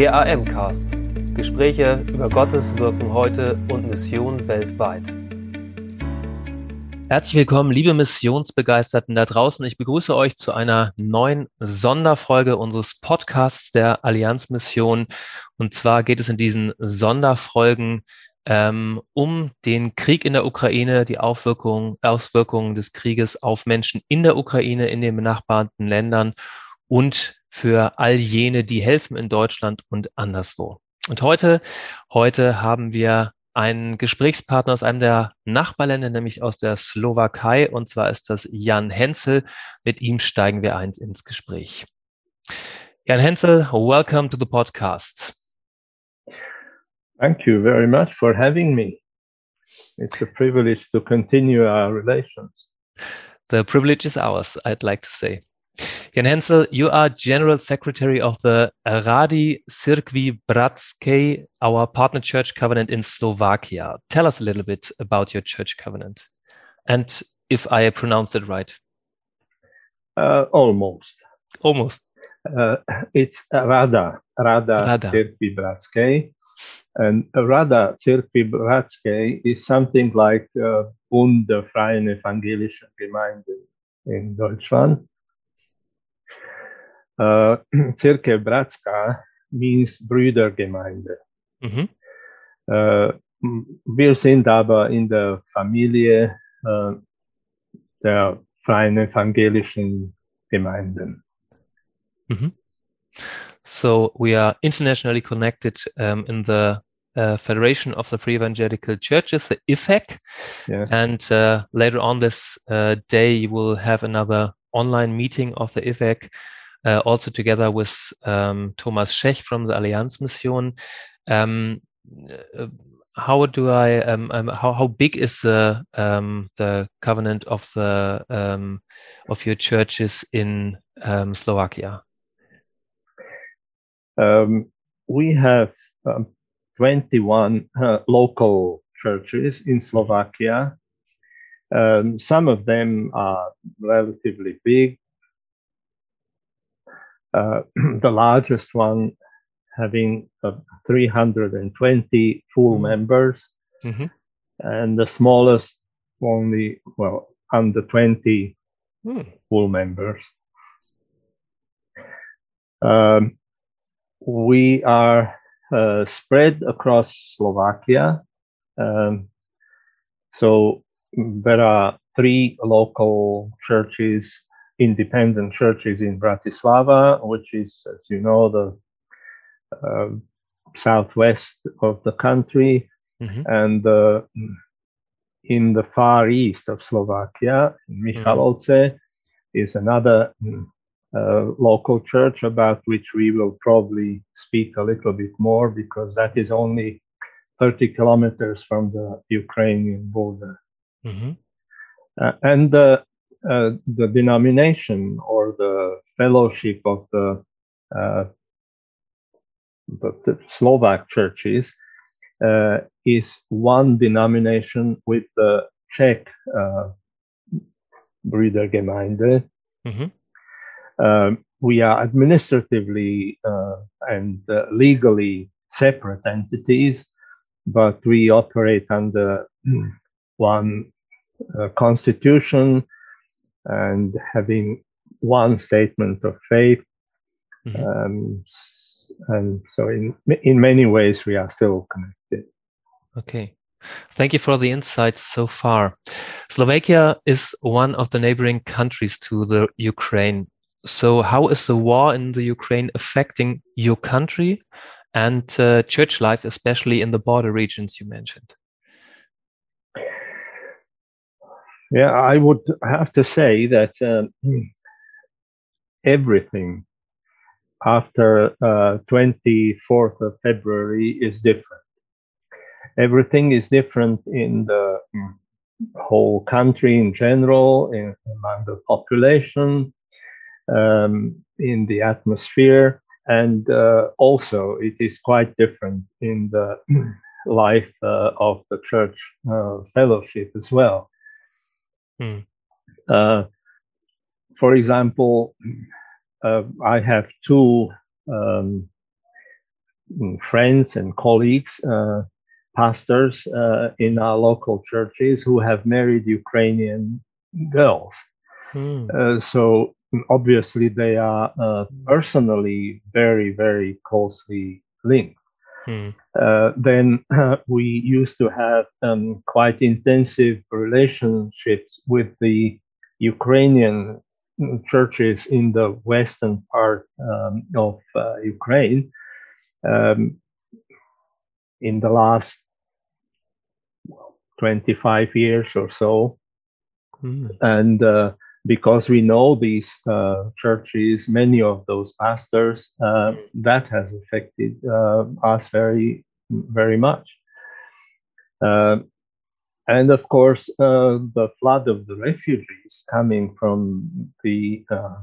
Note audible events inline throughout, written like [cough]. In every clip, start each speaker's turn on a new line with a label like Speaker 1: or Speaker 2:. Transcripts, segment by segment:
Speaker 1: Der AM-Cast. Gespräche über Gottes Wirken heute und Mission weltweit. Herzlich willkommen, liebe Missionsbegeisterten da draußen. Ich begrüße euch zu einer neuen Sonderfolge unseres Podcasts der Allianzmission. Und zwar geht es in diesen Sonderfolgen ähm, um den Krieg in der Ukraine, die Auswirkungen des Krieges auf Menschen in der Ukraine, in den benachbarten Ländern und für all jene, die helfen in Deutschland und anderswo. Und heute, heute haben wir einen Gesprächspartner aus einem der Nachbarländer, nämlich aus der Slowakei, und zwar ist das Jan Hensel. Mit ihm steigen wir ein ins Gespräch. Jan Hensel, welcome to the podcast.
Speaker 2: Thank you very much for having me. It's a privilege to continue our relations.
Speaker 1: The privilege is ours, I'd like to say. Ján Henžel, you are General Secretary of the Rady Cirkvi Bratskej, our partner church covenant in Slovakia. Tell us a little bit about your church covenant and if I pronounced it right.
Speaker 2: Uh, almost.
Speaker 1: Almost.
Speaker 2: Uh, it's Rada, Rada, Rada. Cirkvi Bratskej. And Rada Cirkvi Bratskej is something like uh, Bund der Freien Evangelischen Gemeinden in Deutschland. Uh, Cirkev Bratska means Brüdergemeinde. Mhm. Uh, wir sind aber in der Familie uh, der freien evangelischen Gemeinden.
Speaker 1: Mhm. So we are internationally connected um, in the uh, Federation of the Free Evangelical Churches, the IFEC. Yeah. And uh, later on this uh, day, you will have another online meeting of the IFEC uh, also together with um, Thomas Schech from the Allianz Mission. Um, how do I um, how how big is the the covenant of the of your churches in Slovakia?
Speaker 2: Um, we have um, 21 uh, local churches in Slovakia. Um, some of them are relatively big, uh, [clears throat] the largest one having uh, 320 full mm-hmm. members, mm-hmm. and the smallest only, well, under 20 mm. full members. Um, we are uh, spread across Slovakia. Um, so there are three local churches independent churches in Bratislava, which is, as you know, the uh, southwest of the country, mm-hmm. and uh, in the far east of Slovakia, Michalovce, mm-hmm. is another uh, local church about which we will probably speak a little bit more because that is only 30 kilometers from the Ukrainian border. Mm-hmm. Uh, and the uh, the denomination or the fellowship of the, uh, the, the, Slovak churches uh, is one denomination with the Czech uh, Brüdergemeinde. Mm-hmm. Um, we are administratively uh, and uh, legally separate entities, but we operate under one uh, constitution and having one statement of faith. Mm-hmm. Um, and so, in in many ways, we are still connected.
Speaker 1: Okay. Thank you for the insights so far. Slovakia is one of the neighboring countries to the Ukraine. So, how is the war in the Ukraine affecting your country and uh, church life, especially in the border regions you mentioned?
Speaker 2: Yeah, I would have to say that um, [clears throat] everything after uh, 24th of February is different. Everything is different in the whole country in general, in, among the population, um, in the atmosphere, and uh, also it is quite different in the [clears throat] life uh, of the church uh, fellowship as well. Mm. Uh, for example, uh, I have two um, mm, friends and colleagues, uh, pastors uh, in our local churches who have married Ukrainian girls. Mm. so obviously they are uh, personally very, very closely linked. Mm. Uh, then uh, we used to have um, quite intensive relationships with the Ukrainian churches in the western part um, of uh, Ukraine. Um, in the last 25 years or so. Mm. And uh, because we know these uh, churches, many of those pastors, uh, that has affected uh, us very, very much. Uh, and of course, uh, the flood of the refugees coming from the uh,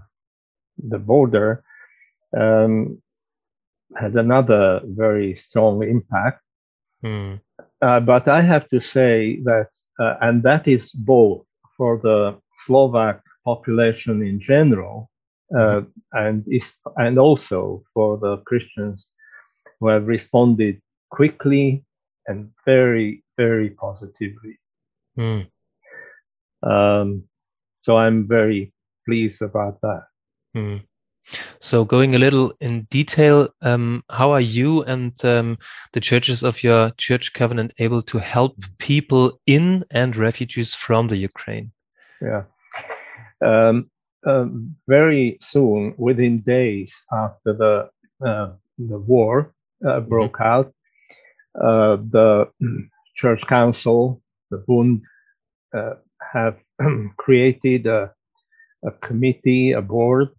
Speaker 2: the border um, had another very strong impact. Mm. but I have to say that, and that is both for the Slovak population in general, uh, and is, and also for the Christians who have responded quickly and very very positively. Mm. Um, so I'm very pleased about that. Mm.
Speaker 1: So, going a little in detail, um, how are you and um, the churches of your church covenant able to help people in and refugees from the Ukraine?
Speaker 2: Yeah. Um, um, very soon, within days after the uh, the war uh, mm-hmm. broke out, uh, the church council, the Bund, uh, have [clears throat] created a, a, committee, a board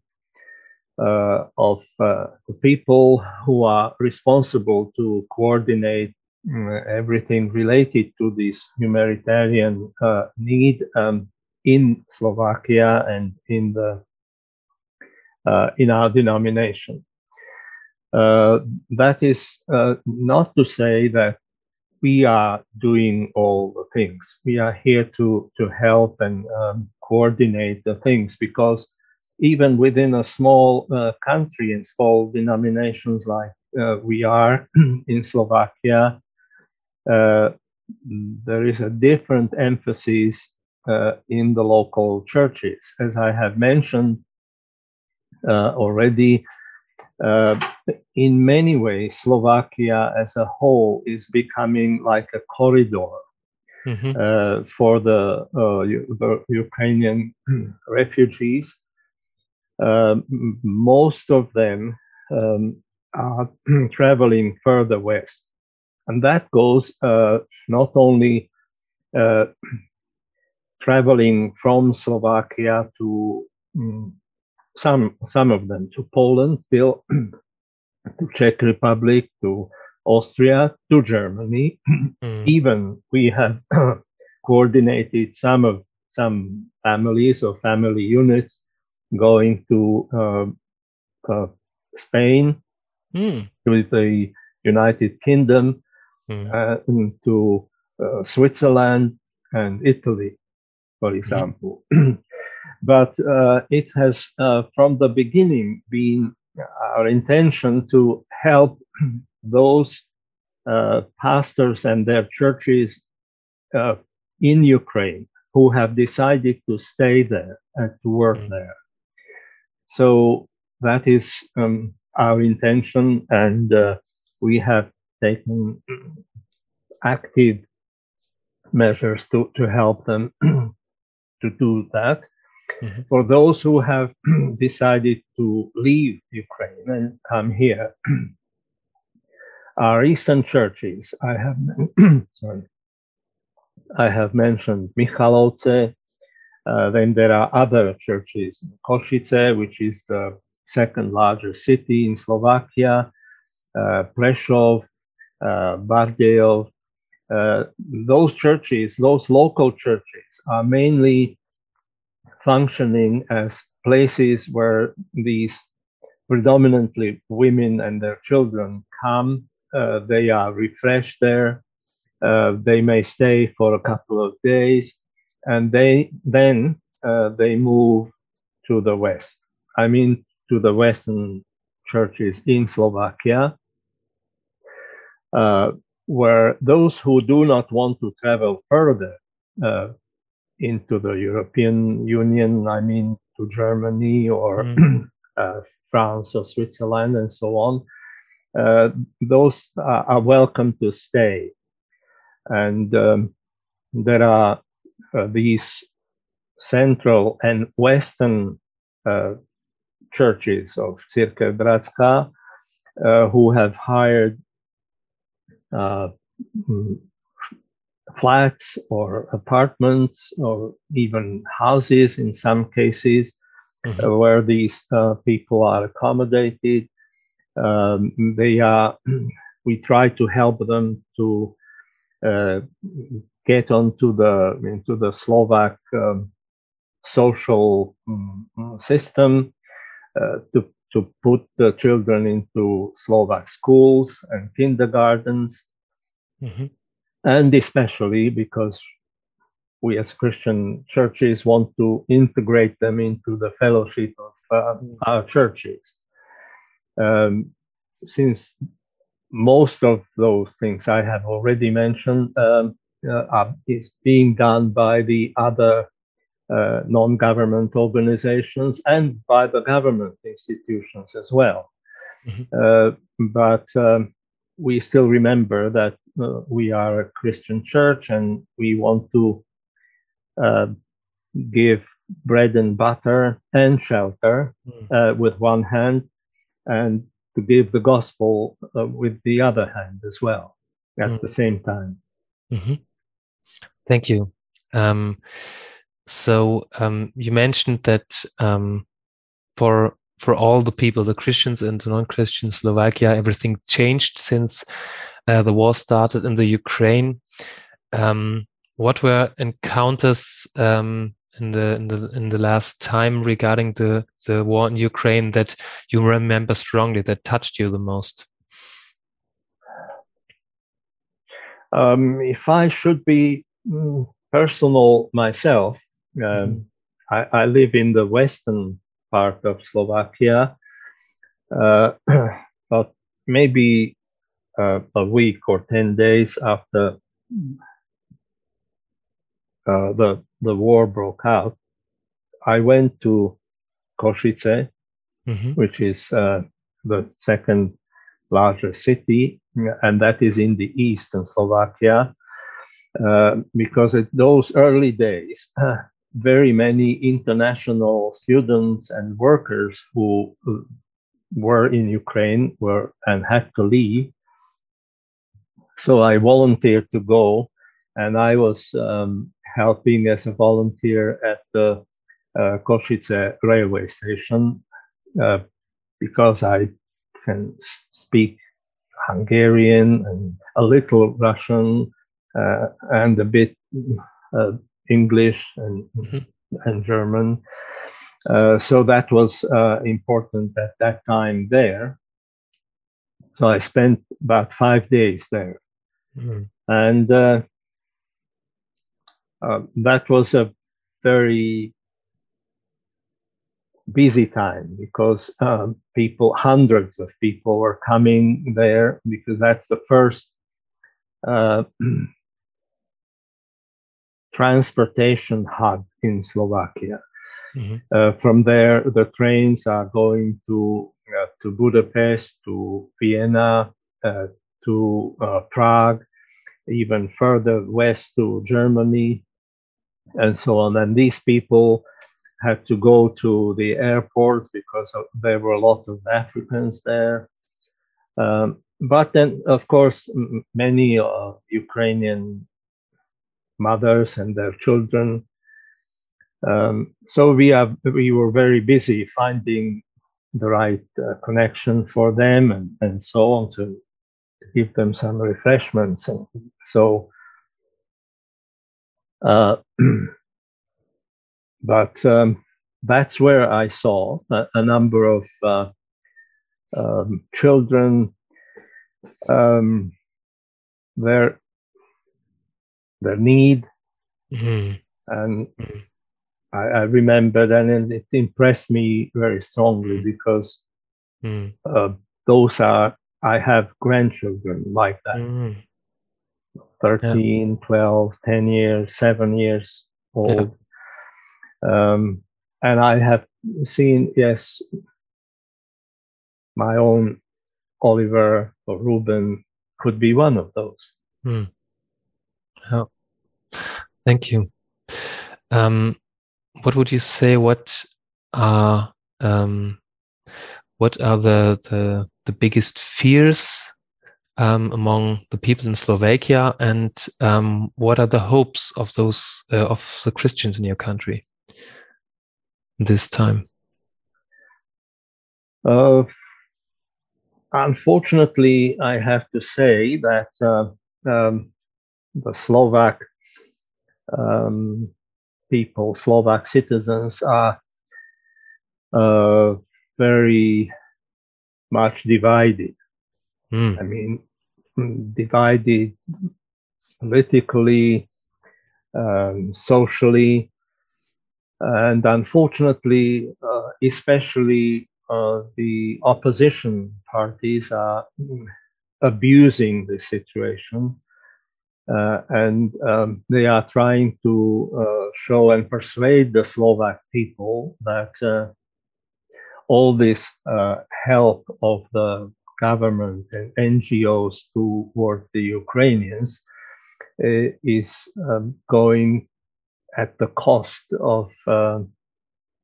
Speaker 2: uh, of uh, the people who are responsible to coordinate mm, everything related to this humanitarian need. Um, in Slovakia and in the uh, in our denomination. Uh, that is uh, not to say that we are doing all the things. We are here to to help and um, coordinate the things because even within a small uh, country and small denominations like uh, we are [clears throat] in Slovakia, uh, there is a different emphasis uh, in the local churches. As I have mentioned uh, already, uh, in many ways, Slovakia as a whole is becoming like a corridor mm-hmm. uh, for the, uh, the, Ukrainian [clears throat] refugees. Um, most of them um, are [clears throat] traveling further west. And that goes uh, not only [clears throat] traveling from Slovakia to um, some some of them to Poland, still [clears throat] to Czech Republic, to Austria, to Germany. [clears throat] Mm. Even we have [clears throat] coordinated some of some families or family units going to uh, uh, Spain, mm. to the United Kingdom, mm. uh, to uh, Switzerland and Italy for mm-hmm. example. [clears throat] but uh, it has, uh, from the beginning, been our intention to help [clears throat] those uh, pastors and their churches uh, in Ukraine who have decided to stay there and to work mm-hmm. there. So that is um, our intention, and uh, we have taken [clears throat] active measures to, to help them to do that. Mm-hmm. For those who have [clears throat] decided to leave Ukraine and come here, [clears throat] our Eastern churches, I have [clears throat] sorry, I have mentioned Michalovce. Uh, then there are other churches, Košice, which is the second largest city in Slovakia, uh, Prešov, uh, Bardejov, those churches, those local churches, are mainly functioning as places where these predominantly women and their children come. Uh, they are refreshed there. Uh, they may stay for a couple of days, and they then uh, they move to the west. I mean, to the western churches in Slovakia, uh, where those who do not want to travel further uh, into the European Union, I mean to Germany or mm. [clears throat] uh, France or Switzerland and so on, uh, those are, are, welcome to stay. And um, there are uh, these central and western uh, churches of Církev Bratska uh, who have hired uh, mm, flats or apartments or even houses in some cases mm-hmm. uh, where these uh, people are accommodated. Um, they are. [clears throat] We try to help them to uh, get onto the into the Slovak um, social um, system uh, to to put the children into Slovak schools and kindergartens. Mm-hmm and especially because we as Christian churches want to integrate them into the fellowship of uh, our churches. Um, since most of those things I have already mentioned um, uh, are, is being done by the other uh, non-government organizations and by the government institutions as well. Mm-hmm. Uh, but um, we still remember that uh, we are a Christian church and we want to uh, give bread and butter and shelter mm. uh, with one hand and to give the gospel uh, with the other hand as well at mm. the same time.
Speaker 1: Mm-hmm. Thank you. Um, so um, you mentioned that um, for for all the people, the Christians and the non-Christian Slovakia, everything changed since uh, the war started in the Ukraine. Um, what were encounters um, in the in the in the last time regarding the the war in Ukraine that you remember strongly that touched you the most?
Speaker 2: Um, if I should be mm, personal myself, um, mm. I, I, live in the western part of Slovakia, uh, [clears throat] but maybe uh, a week or 10 days after uh, the, the war broke out, I went to Košice, mm-hmm. which is uh, the second largest city, and that is in the east in Slovakia. Uh, because in those early days, [clears throat] very many international students and workers who were in Ukraine were and had to leave. So I volunteered to go, and I was um, helping as a volunteer at the uh, Košice railway station uh, because I can speak Hungarian and a little Russian uh, and a bit uh, English and, mm-hmm. and German. Uh, so that was uh, important at that time there. So I spent about five days there. Mm. And uh, uh, that was a very busy time because um, people, hundreds of people were coming there because that's the first uh, [clears throat] transportation hub in Slovakia. Mm-hmm. Uh, from there, the trains are going to uh, to Budapest, to Vienna, uh, to uh, Prague, even further west to Germany, and so on. And these people had to go to the airports because there were a lot of Africans there. Um, but then, of course, m- many uh, Ukrainian mothers and their children. Um, so we are we were very busy finding the right uh, connection for them and, and so on to give them some refreshments. And so, uh, [clears throat] but um, that's where I saw a, a number of uh, um, children. Um, their need, mm-hmm. and mm-hmm. I, I, remember that, and it impressed me very strongly mm-hmm. because mm. uh, those are I have grandchildren like that.
Speaker 1: Mm.
Speaker 2: 13, 12, 10 years, 7 years old. Um, and I have seen, yes, my own Oliver or Ruben could be one of those.
Speaker 1: Mm. Thank you. Um, what would you say? What are um, what are the the, the biggest fears um, among the people in Slovakia, and um, what are the hopes of those uh, of the Christians in your country this time?
Speaker 2: Uh, unfortunately, I have to say that uh, um, the Slovak um, people, Slovak citizens, are uh, very much divided.
Speaker 1: Mm.
Speaker 2: I mean, divided politically, um, socially, and unfortunately, uh, especially uh, the opposition parties are abusing the situation. Uh, and um, they are trying to uh, show and persuade the Slovak people that uh, all this uh, help of the government and NGOs towards the Ukrainians uh, is um, going at the cost of uh,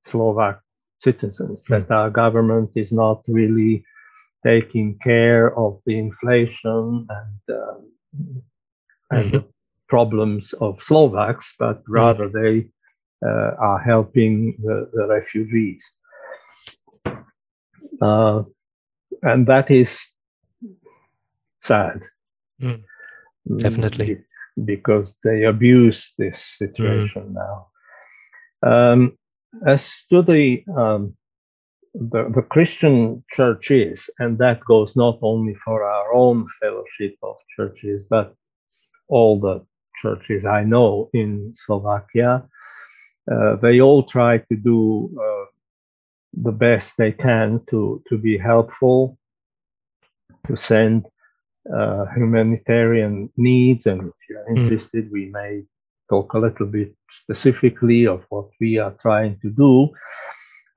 Speaker 2: Slovak citizens, mm. that our government is not really taking care of the inflation and, uh, and mm-hmm. the problems of Slovaks, but rather mm. they uh, are helping the, the refugees. Uh, and that is sad.
Speaker 1: Mm, definitely.
Speaker 2: Because they abuse this situation mm. now. Um, as to the, um, the, the Christian churches, and that goes not only for our own fellowship of churches, but all the churches I know in Slovakia, uh, they all try to do uh, the best they can to to be helpful, to send uh, humanitarian needs, and if you're hmm. interested, mm. we may talk a little bit specifically of what we are trying to do,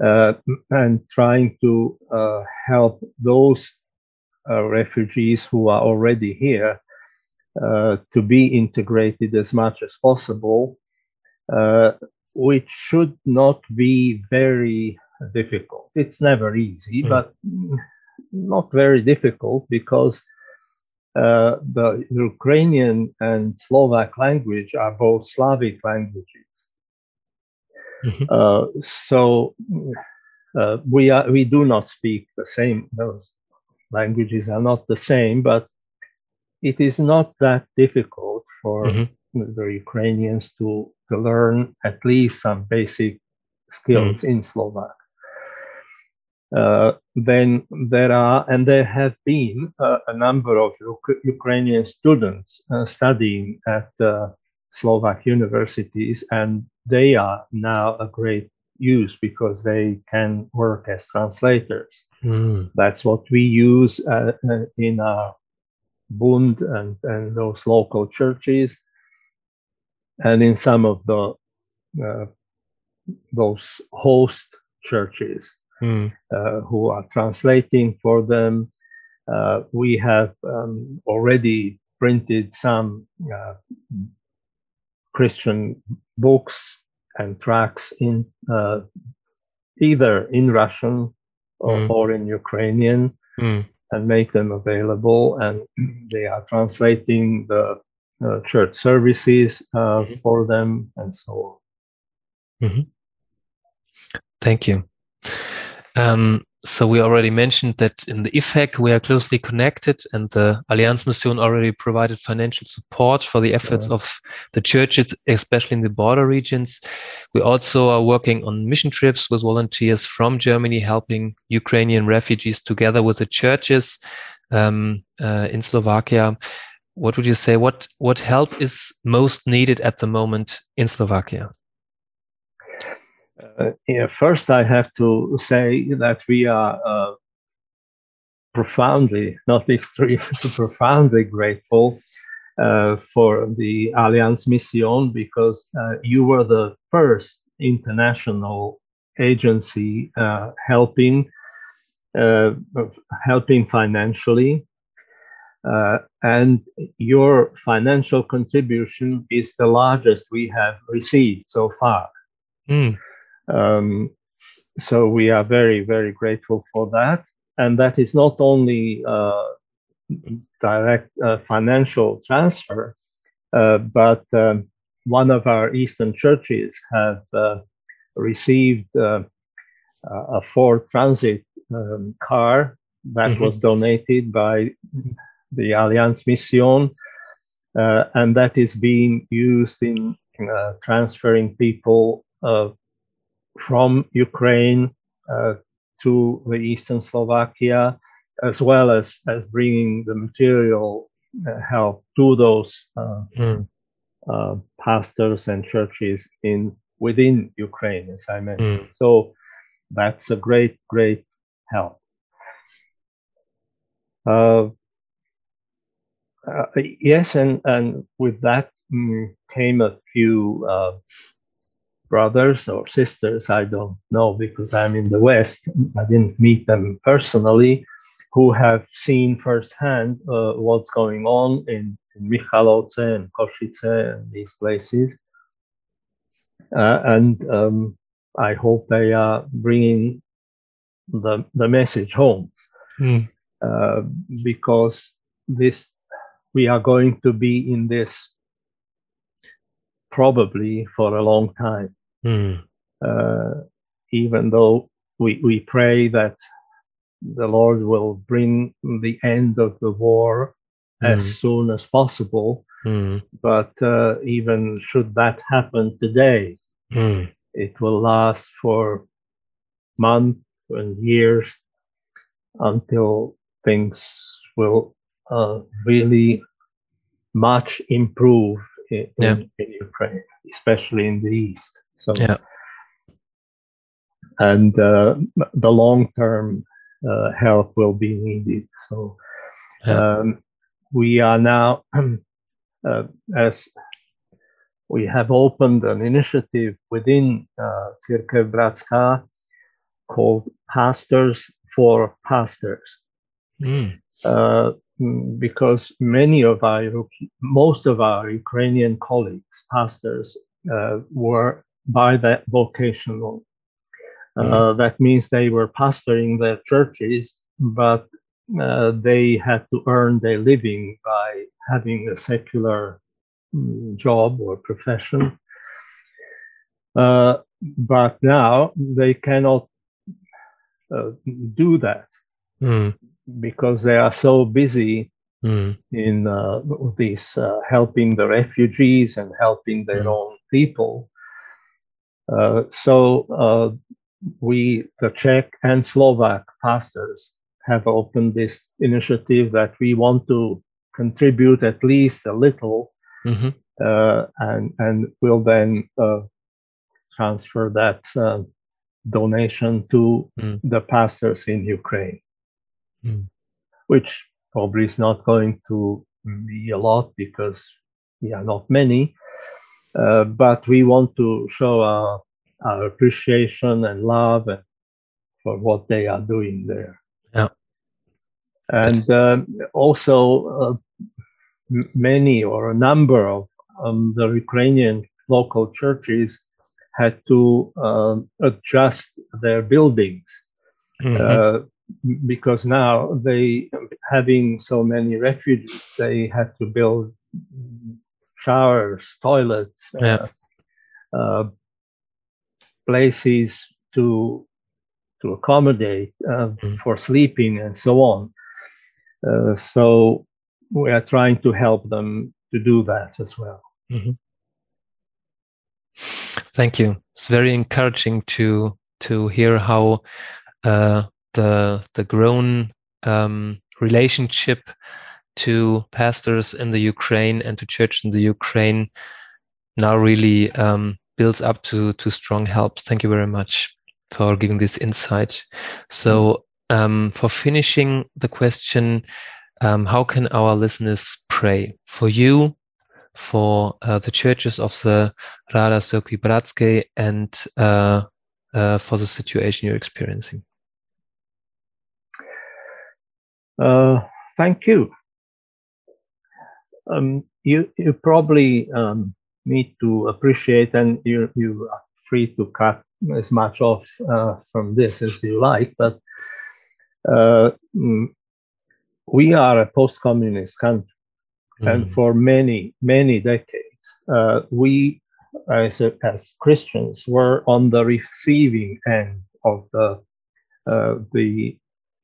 Speaker 2: uh, and trying to uh, help those uh, refugees who are already here to be integrated as much as possible. Uh, which should not be very difficult. It's never easy, mm. but not very difficult because uh, the Ukrainian and Slovak language are both Slavic languages. Mm-hmm. Uh, so uh, we are we do not speak the same. Those languages are not the same, but it is not that difficult for mm-hmm. the Ukrainians to to learn at least some basic skills mm. in Slovak. Uh, then there are, and there have been uh, a number of U- Ukrainian students uh, studying at uh, Slovak universities, and they are now a great use because they can work as translators. Mm. That's what we use uh, uh, in our Bund and, and those local churches, and in some of the those host churches mm. uh, who are translating for them. Uh, we have um, already printed some uh, Christian books and tracts in uh, either in Russian or, mm. or in Ukrainian mm. And make them available. And [clears throat] they are translating the uh, church services uh, mm-hmm. for them and so on.
Speaker 1: Mm-hmm. Thank you. Um, so we already mentioned that in the IFEC we are closely connected and the Allianz Mission already provided financial support for the efforts yeah. of the churches, especially in the border regions. We also are working on mission trips with volunteers from Germany, helping Ukrainian refugees together with the churches um, uh, in Slovakia. What would you say? What what help is most needed at the moment in Slovakia?
Speaker 2: Uh, yeah, first, I have to say that we are uh, profoundly, not extremely, [laughs] profoundly grateful uh, for the Allianz Mission because uh, you were the first international agency uh, helping uh, helping financially and your financial contribution is the largest we have received so far. Mm. Um, so we are very, very grateful for that. And that is not only uh, direct uh, financial transfer, uh, but um, one of our Eastern churches have uh, received uh, a Ford Transit um, car that mm-hmm. was donated by the Alliance Mission, uh, and that is being used in uh, transferring people uh, from Ukraine uh, to the eastern Slovakia, as well as, as bringing the material uh, help to those mm. pastors and churches in within Ukraine, as I mentioned. Mm. So that's a great, great help. Uh, uh, yes, and and with that mm, came a few uh, brothers or sisters. I don't know because I'm in the West. I didn't meet them personally, who have seen firsthand uh, what's going on in, in Michalovce and Košice and these places. Uh, and um, I hope they are bringing the the message home mm. because this we are going to be in this probably for a long time. Mm. Uh, even though we, we pray that the Lord will bring the end of the war mm. as soon as possible. Mm. But uh, even should that happen today, mm. it will last for months and years until things will uh, really much improve in, yeah. in, Ukraine, especially in the east. So, yeah. and uh, the long term uh, help will be needed. So, yeah. um, we are now, [clears throat] uh, as we have opened an initiative within uh, Církev Bratská called Pastors for Pastors. Mm. Uh, because many of our, most of our Ukrainian colleagues, pastors, uh, were by that vocational. Uh, mm-hmm. That means they were pastoring their churches, but uh, they had to earn their living by having a secular mm, job or profession. Uh, but now they cannot uh, do that. Mm because they are so busy mm. in uh, this uh, helping the refugees and helping their mm. own people. Uh, so uh, we, the Czech and Slovak pastors, have opened this initiative that we want to contribute at least a little, mm-hmm. Uh, and and will then uh, transfer that donation to mm. the pastors in Ukraine mm. which probably is not going to be a lot because we are not many. Uh, but we want to show our, our appreciation and love and for what they are doing there.
Speaker 1: Yeah.
Speaker 2: And um, also, uh, many or a number of um, the Ukrainian local churches had to uh, adjust their buildings. Mm-hmm. Uh, because now they having so many refugees they had to build showers toilets uh, yeah. uh, uh, places to to accommodate uh, mm. for sleeping and so on uh, so we are trying to help them to do that as well mm-hmm.
Speaker 1: thank you it's very encouraging to to hear how uh, the the grown um, relationship to pastors in the Ukraine and to church in the Ukraine now really um, builds up to to strong help. Thank you very much for giving this insight. So um, for finishing the question, um, how can our listeners pray for you, for uh, the churches of the Rada Cirkvi Bratske, and uh, uh, for the situation you're experiencing?
Speaker 2: Uh, thank you. Um, you you probably um, need to appreciate, and you you are free to cut as much off uh, from this as you like, but uh, mm, we are a post-communist country, mm. and for many many decades, uh, we as as Christians were on the receiving end of the uh, the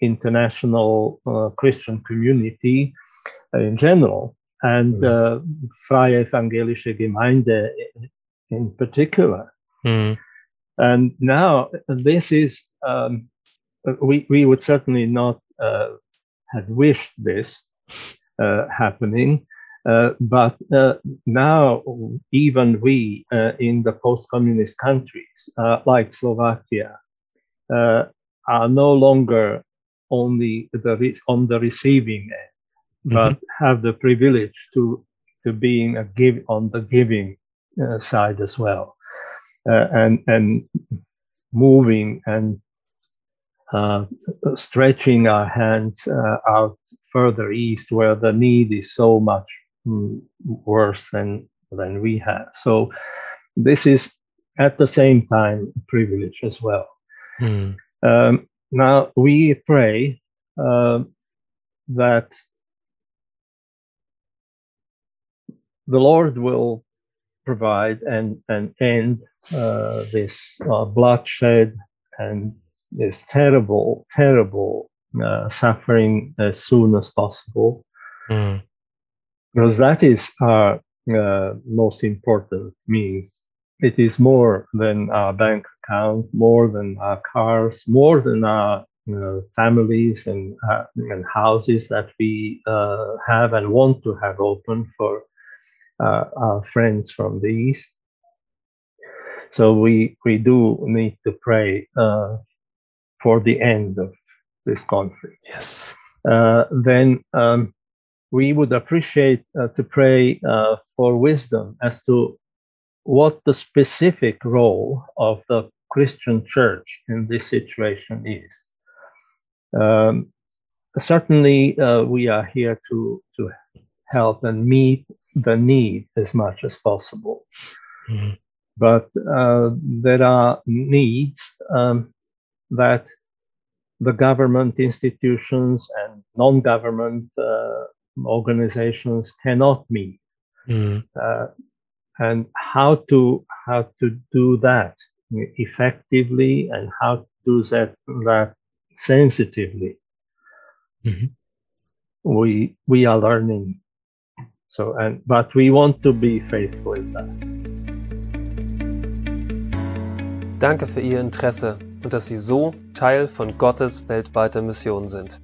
Speaker 2: international uh, Christian community in general, and mm. uh, Freie Evangelische Gemeinde in particular. Mm. And now this is, um, we, we would certainly not uh, have wished this uh, happening. Uh, but uh, now, even we uh, in the post communist countries like Slovakia are no longer only the, on the receiving end but mm-hmm. have the privilege to to being a give on the giving uh, side as well, uh, and and moving and uh, stretching our hands uh, out further east where the need is so much mm, worse than than we have. So this is at the same time privilege as well. Mm. Um, now we pray uh, that the Lord will provide and, end uh, this uh, bloodshed and this terrible, terrible uh, suffering as soon as possible. Mm. Because that is our uh, most important means. It is more than our bank more than our cars, more than our you know, families and, uh, and houses that we uh, have and want to have open for uh, our friends from the east. So we we do need to pray uh, for the end of this conflict.
Speaker 1: Yes.
Speaker 2: Uh, then um, we would appreciate uh, to pray uh, for wisdom as to what the specific role of the Christian church in this situation is. Um, certainly, uh, we are here to to help and meet the need as much as possible. Mm-hmm. But uh, there are needs um, that the government institutions and non government uh, organizations cannot meet. Mm-hmm. Uh, and how to how to do that effectively and how to do that, that sensitively mm-hmm. we we are learning so, and but we want to be faithful in that.
Speaker 1: Danke für Ihr Interesse und dass Sie so Teil von Gottes weltweiter Mission sind.